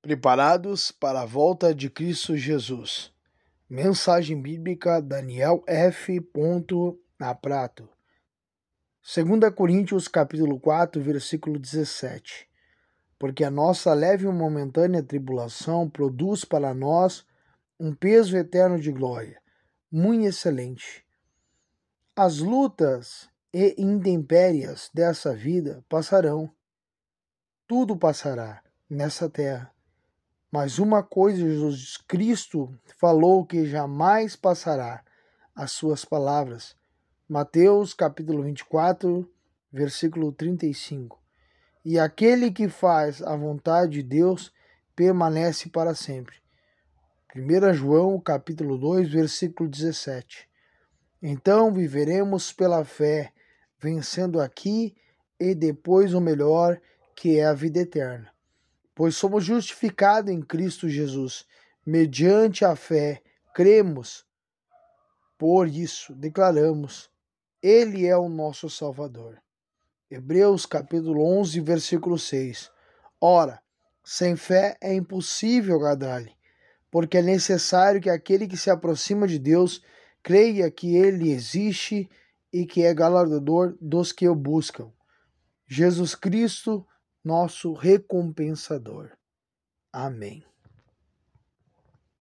Preparados para a volta de Cristo Jesus. Mensagem bíblica Daniel F. na Prato. 2 Coríntios capítulo 4, versículo 17. Porque a nossa leve e momentânea tribulação produz para nós um peso eterno de glória, muito excelente. As lutas e intempéries dessa vida passarão. Tudo passará nessa terra mas uma coisa Jesus Cristo falou que jamais passará, as suas palavras. Mateus capítulo 24, versículo 35. E aquele que faz a vontade de Deus permanece para sempre. 1 João capítulo 2, versículo 17. Então viveremos pela fé, vencendo aqui e depois o melhor, que é a vida eterna pois somos justificados em Cristo Jesus, mediante a fé, cremos. Por isso, declaramos: Ele é o nosso Salvador. Hebreus capítulo 11, versículo 6. Ora, sem fé é impossível agradar-lhe, porque é necessário que aquele que se aproxima de Deus creia que ele existe e que é galardador dos que o buscam. Jesus Cristo nosso recompensador. Amém.